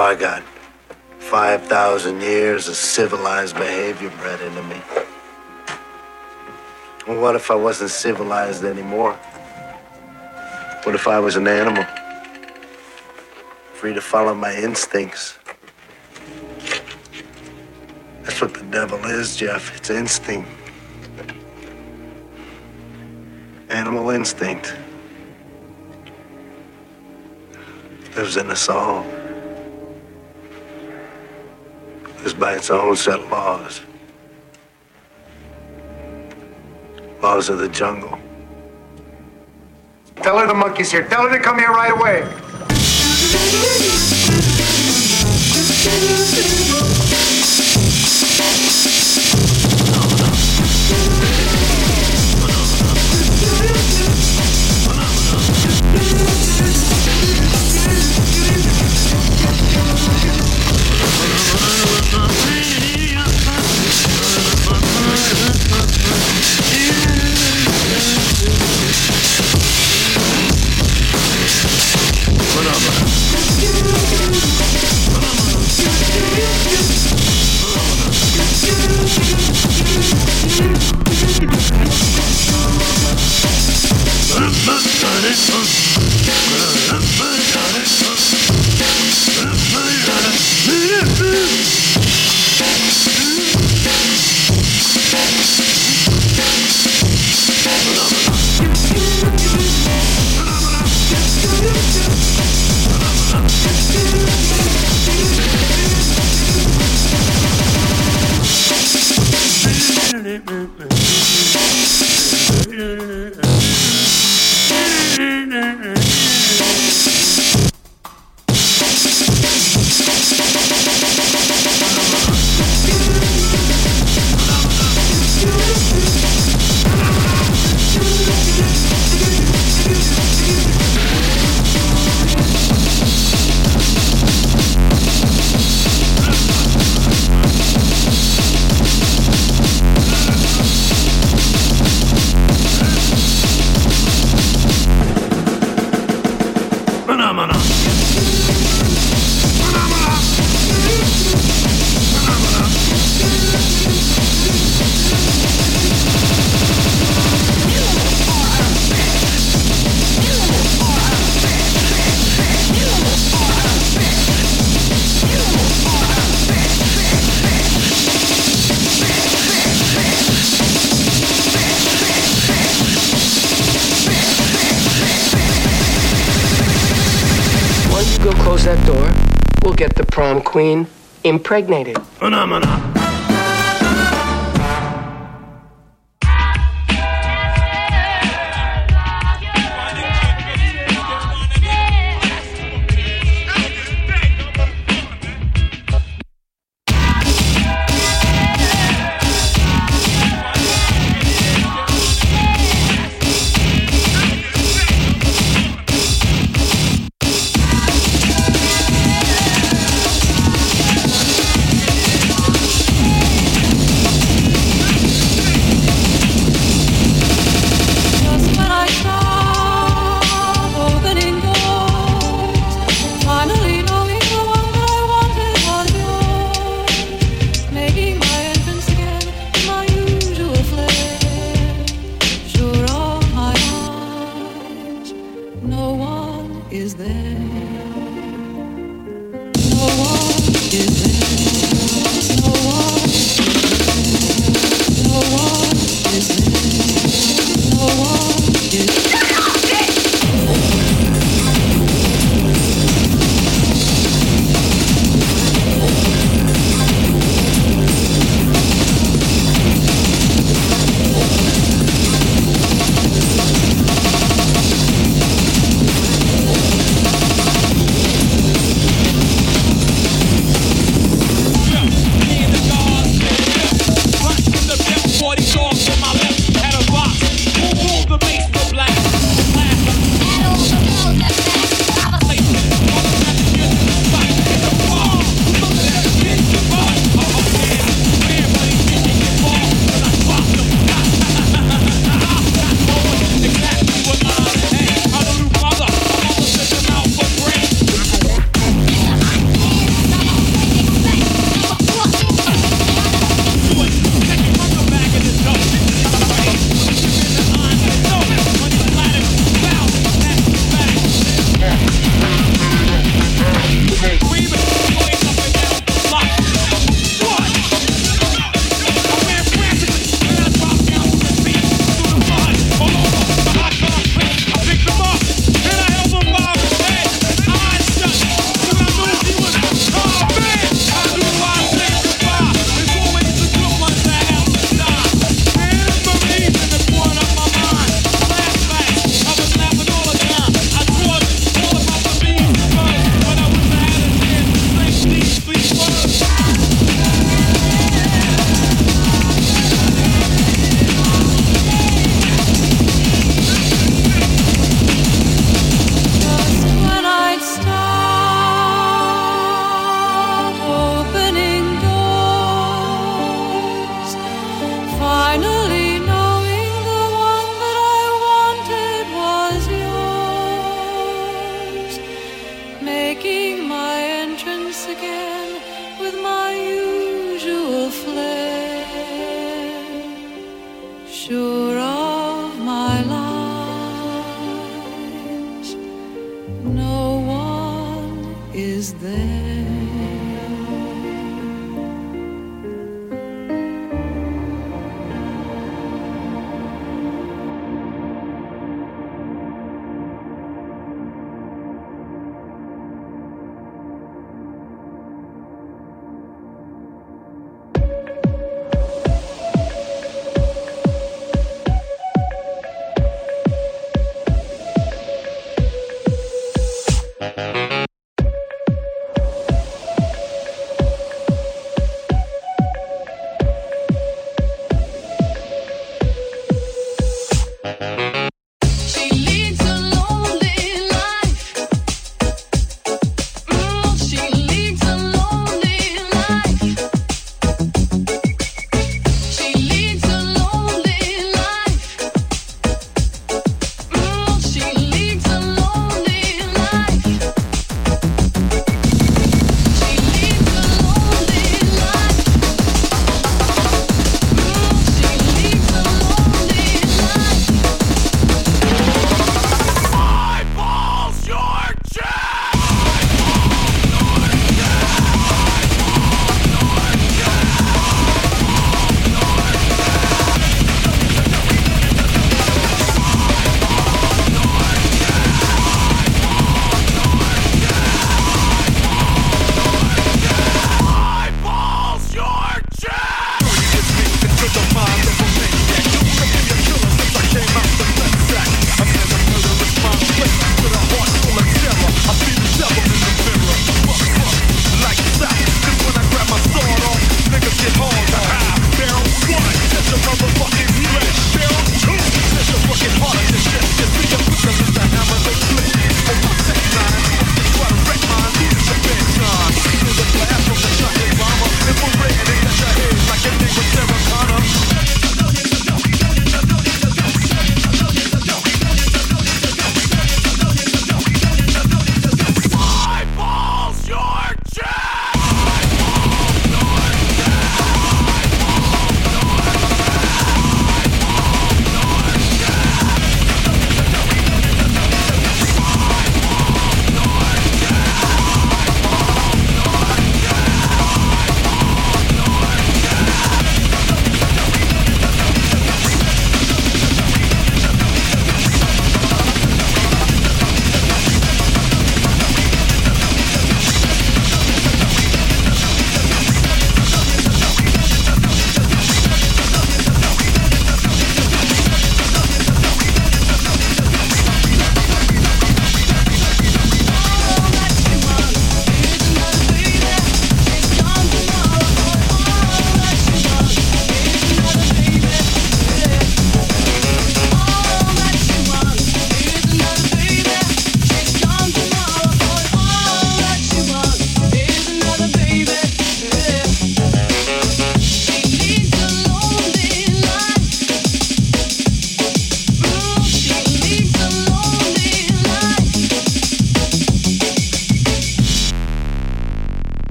I got 5,000 years of civilized behavior bred into me. Well, what if I wasn't civilized anymore? What if I was an animal? Free to follow my instincts. That's what the devil is, Jeff. It's instinct. Animal instinct. Lives in us all. Lives by its own set of laws. Laws of the jungle. Tell her the monkey's here. Tell her to come here right away. Once you Everybody, Yeah. Queen impregnated. Phenomena.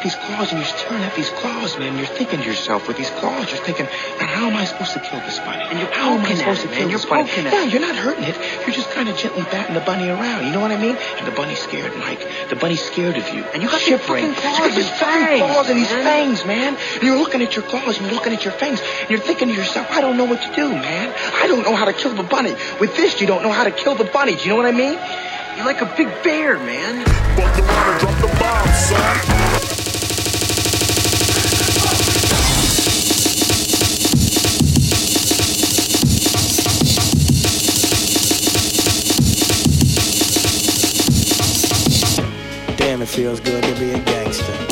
You got these claws and you're staring at these claws, man. You're thinking to yourself with these claws, you're thinking, man, how am I supposed to kill this bunny? And you're how am I at supposed it, to man. kill You're this bunny? poking at yeah, it. you're not hurting it. You're just kind of gently batting the bunny around. You know what I mean? And the bunny's scared, Mike. The bunny's scared of you. And you got these shivering. fucking claws It's got these fangs, claws and these man. fangs, man. And you're looking at your claws and you're looking at your fangs. And you're thinking to yourself, I don't know what to do, man. I don't know how to kill the bunny. With this, you don't know how to kill the bunny. Do you know what I mean? You're like a big bear, man. Fuck around and drop the bomb, son. Feels good to be a gangster.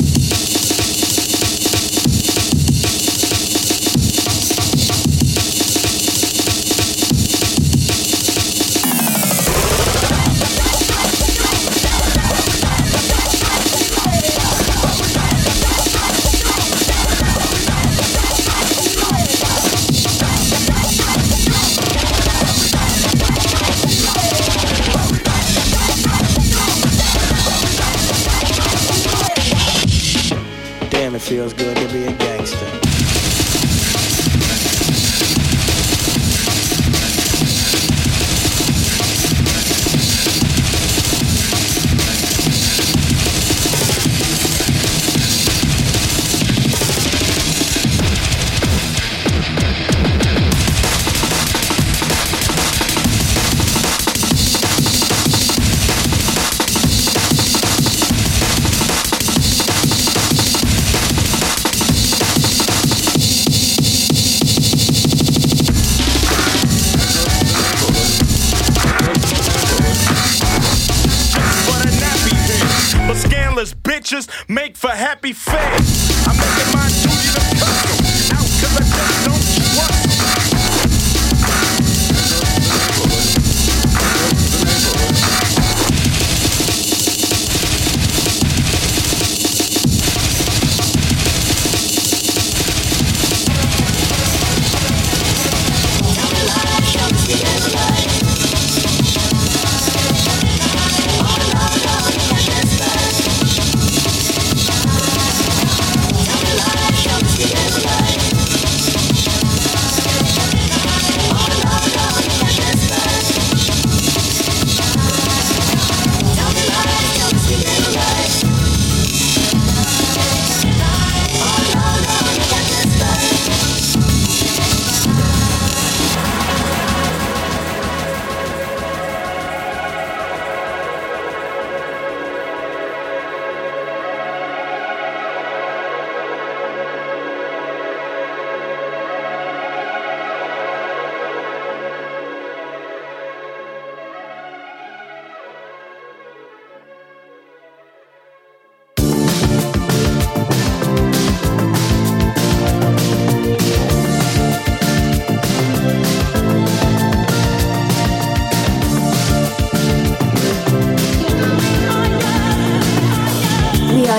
Bitches make for happy fags. I'm making my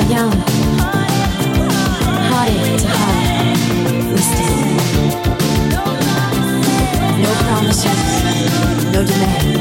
young, to heart. No promises, no demands.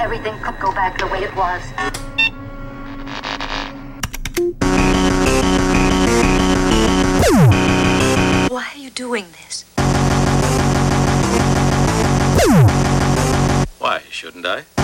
everything could go back the way it was. Why are you doing this? Why shouldn't I?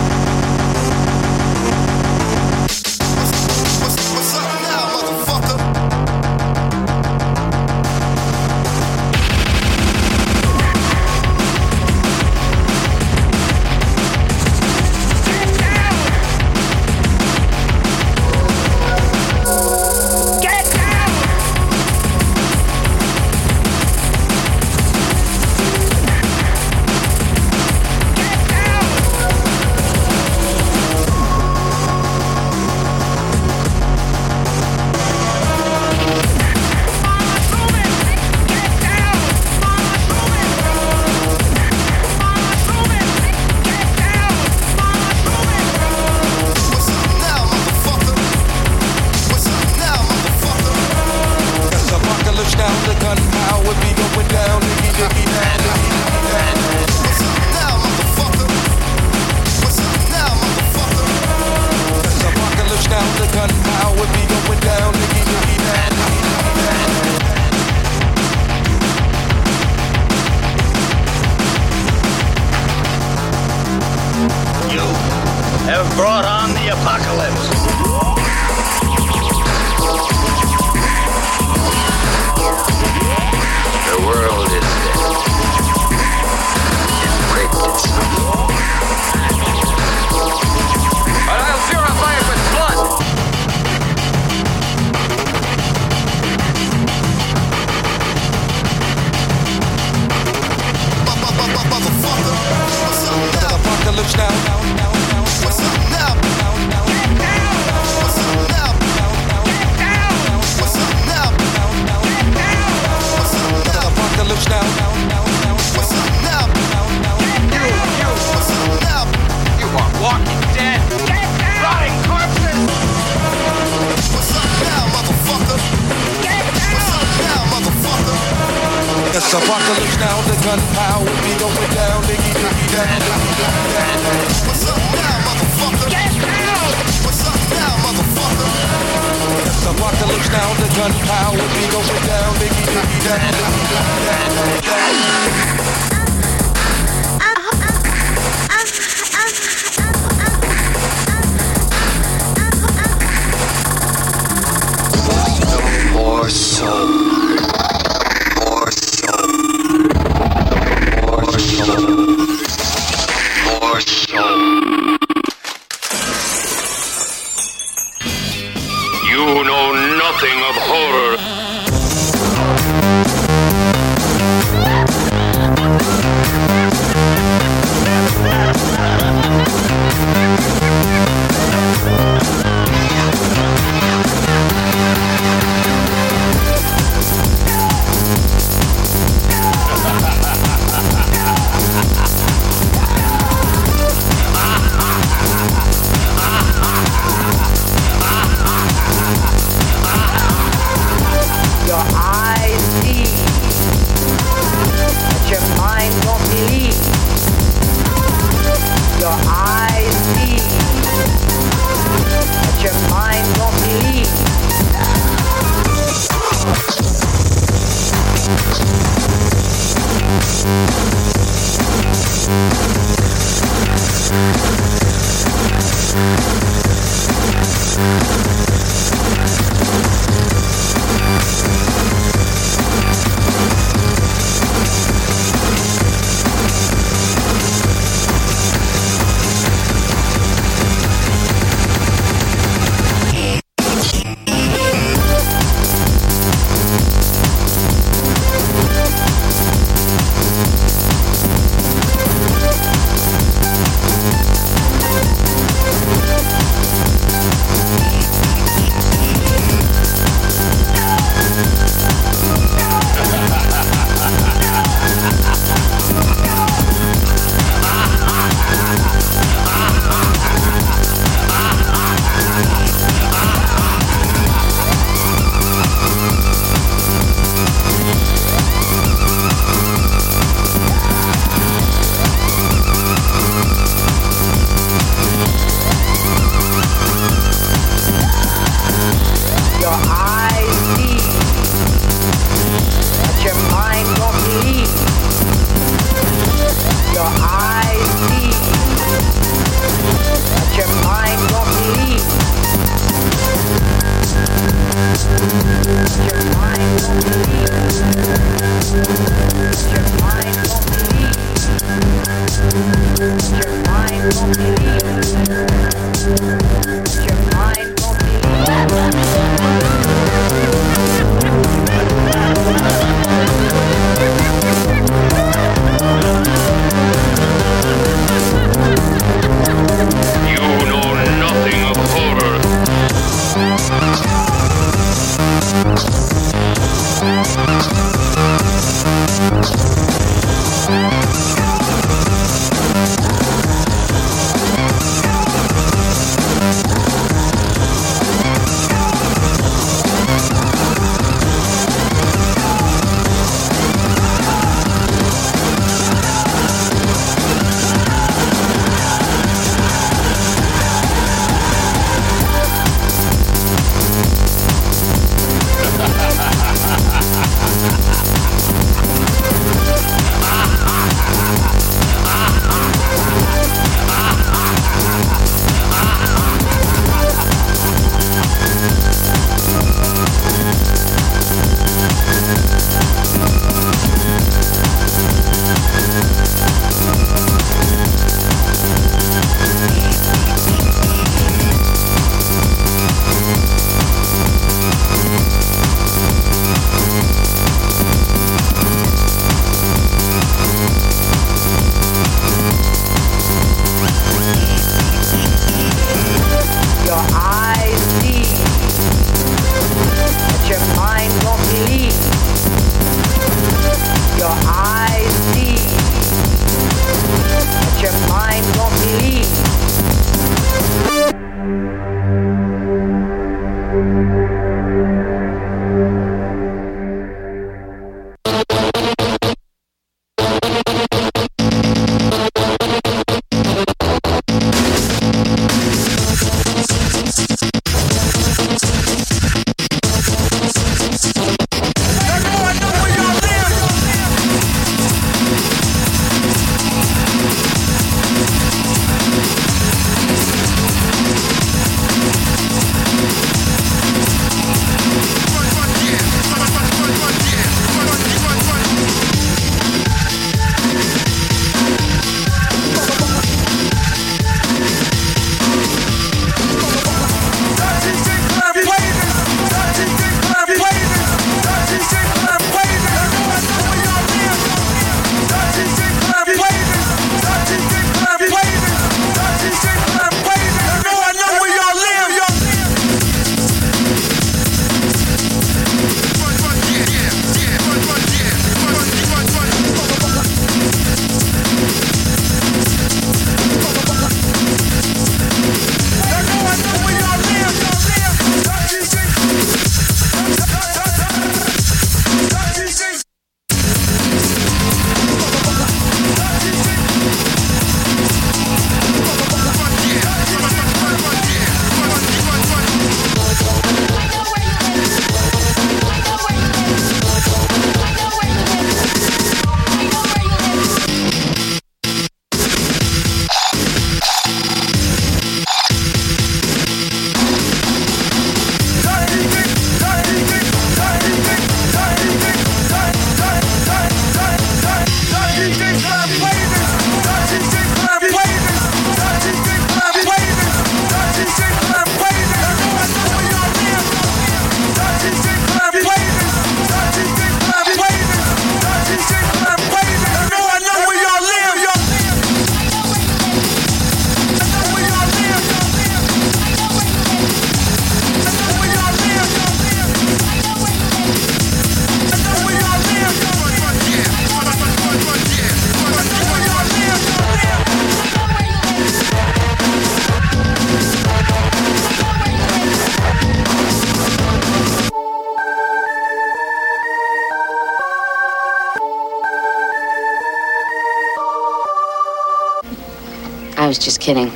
kidding.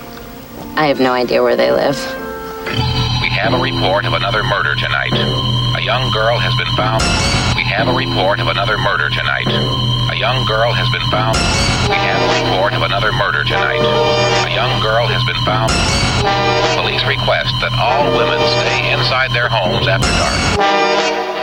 I have no idea where they live. We have a report of another murder tonight. A young girl has been found. We have a report of another murder tonight. A young girl has been found. We have a report of another murder tonight. A young girl has been found. Police request that all women stay inside their homes after dark.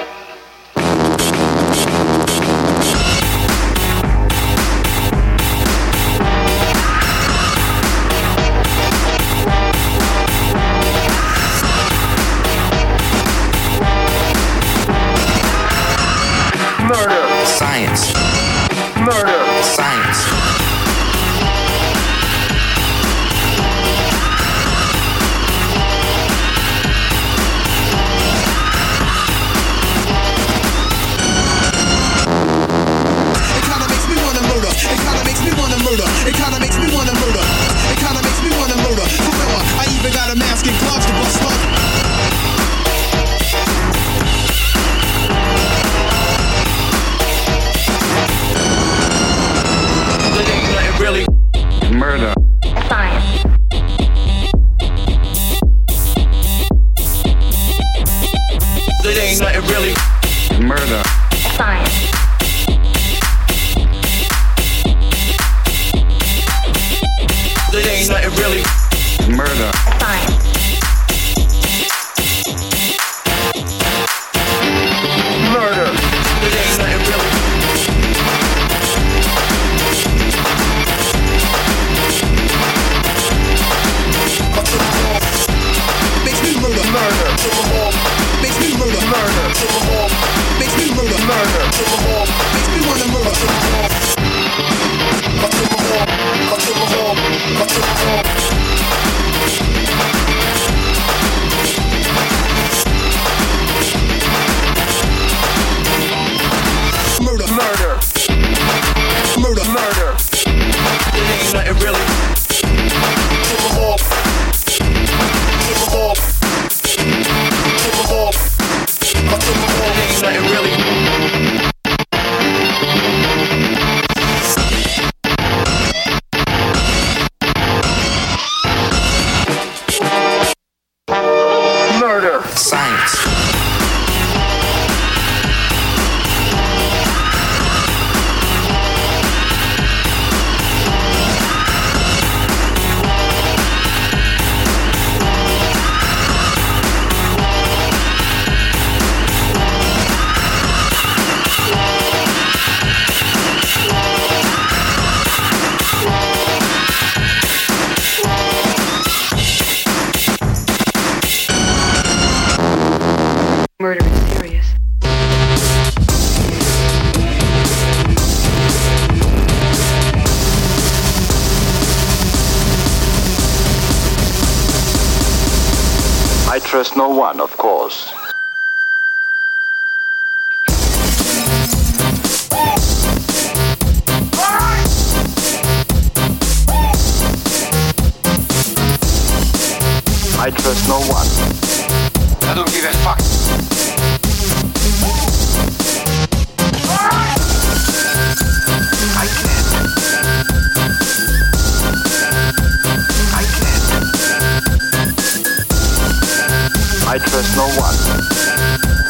There's no one.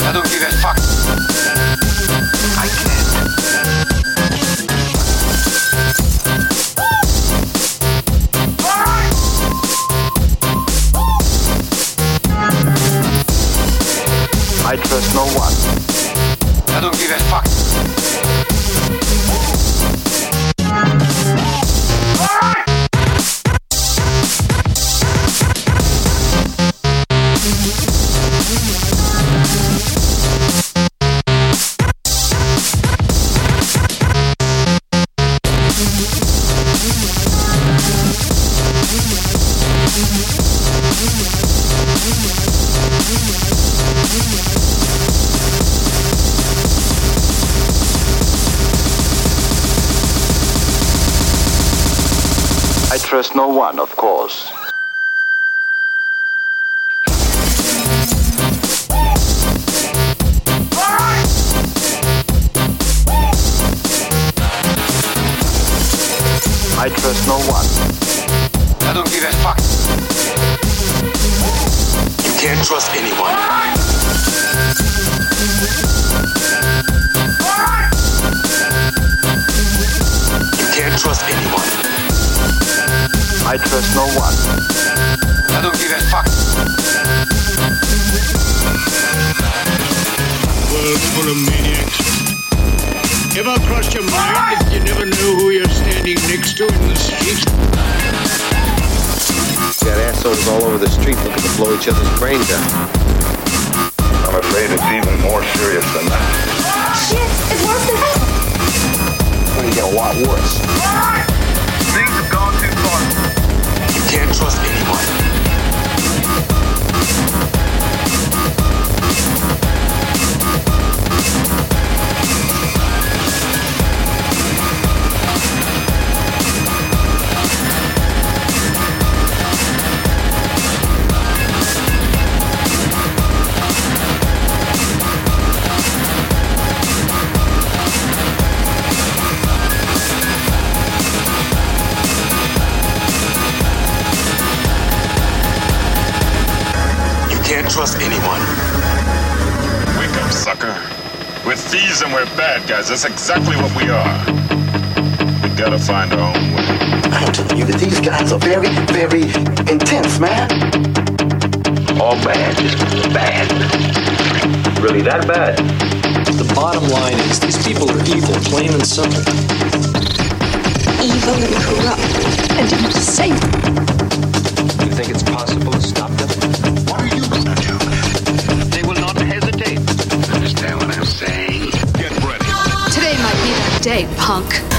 I don't give a fuck. Standing next to in the street? Got assholes all over the street looking to blow each other's brains out. I'm afraid it's even more serious than that. Shit, it's worse than hell. It's going to get a lot worse. Things have gone too far. You can't trust anyone. Trust anyone. Wake up, sucker. We're thieves and we're bad guys. That's exactly what we are. We gotta find our own way. I'm telling you that these guys are very, very intense, man. All bad, just bad. Really that bad? The bottom line is these people are evil, plain and simple. Evil and corrupt and insane. You think it's possible to stop punk.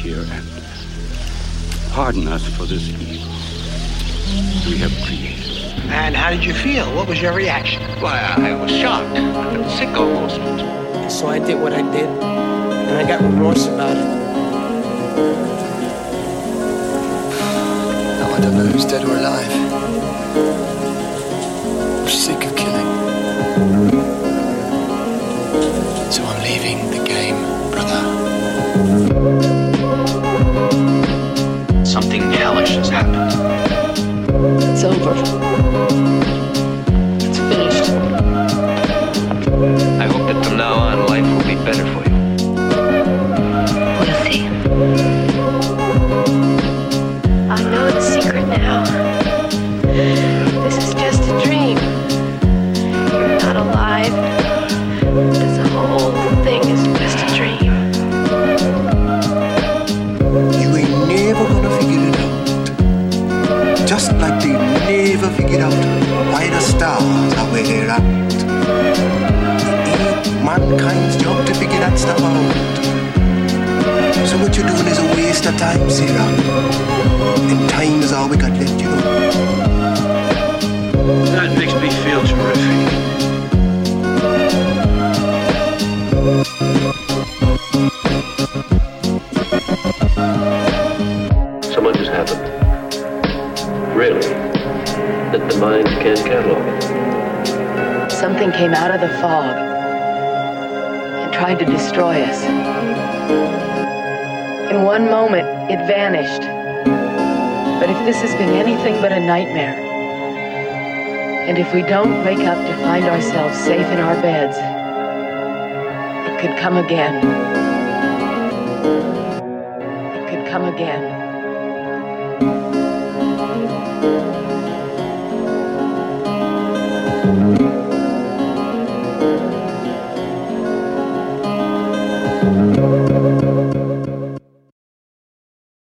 Here and pardon us for this evil we have created. And how did you feel? What was your reaction? Why, I was shocked. I felt sick almost. So I did what I did, and I got remorse about it. Now I don't know who's dead or alive. I'm sick of killing. So I'm leaving the game, brother. Has happened. It's over. It's finished. I hope that from now on, life will be better for to figure that. So what you're doing is a waste of time, Sarah. And time is all we got left, you know. That makes me feel terrific. So much has happened. Really, that the mind can't catalog it. Something came out of the fog and tried to destroy us. In one moment, it vanished. But if this has been anything but a nightmare, and if we don't wake up to find ourselves safe in our beds, it could come again. It could come again.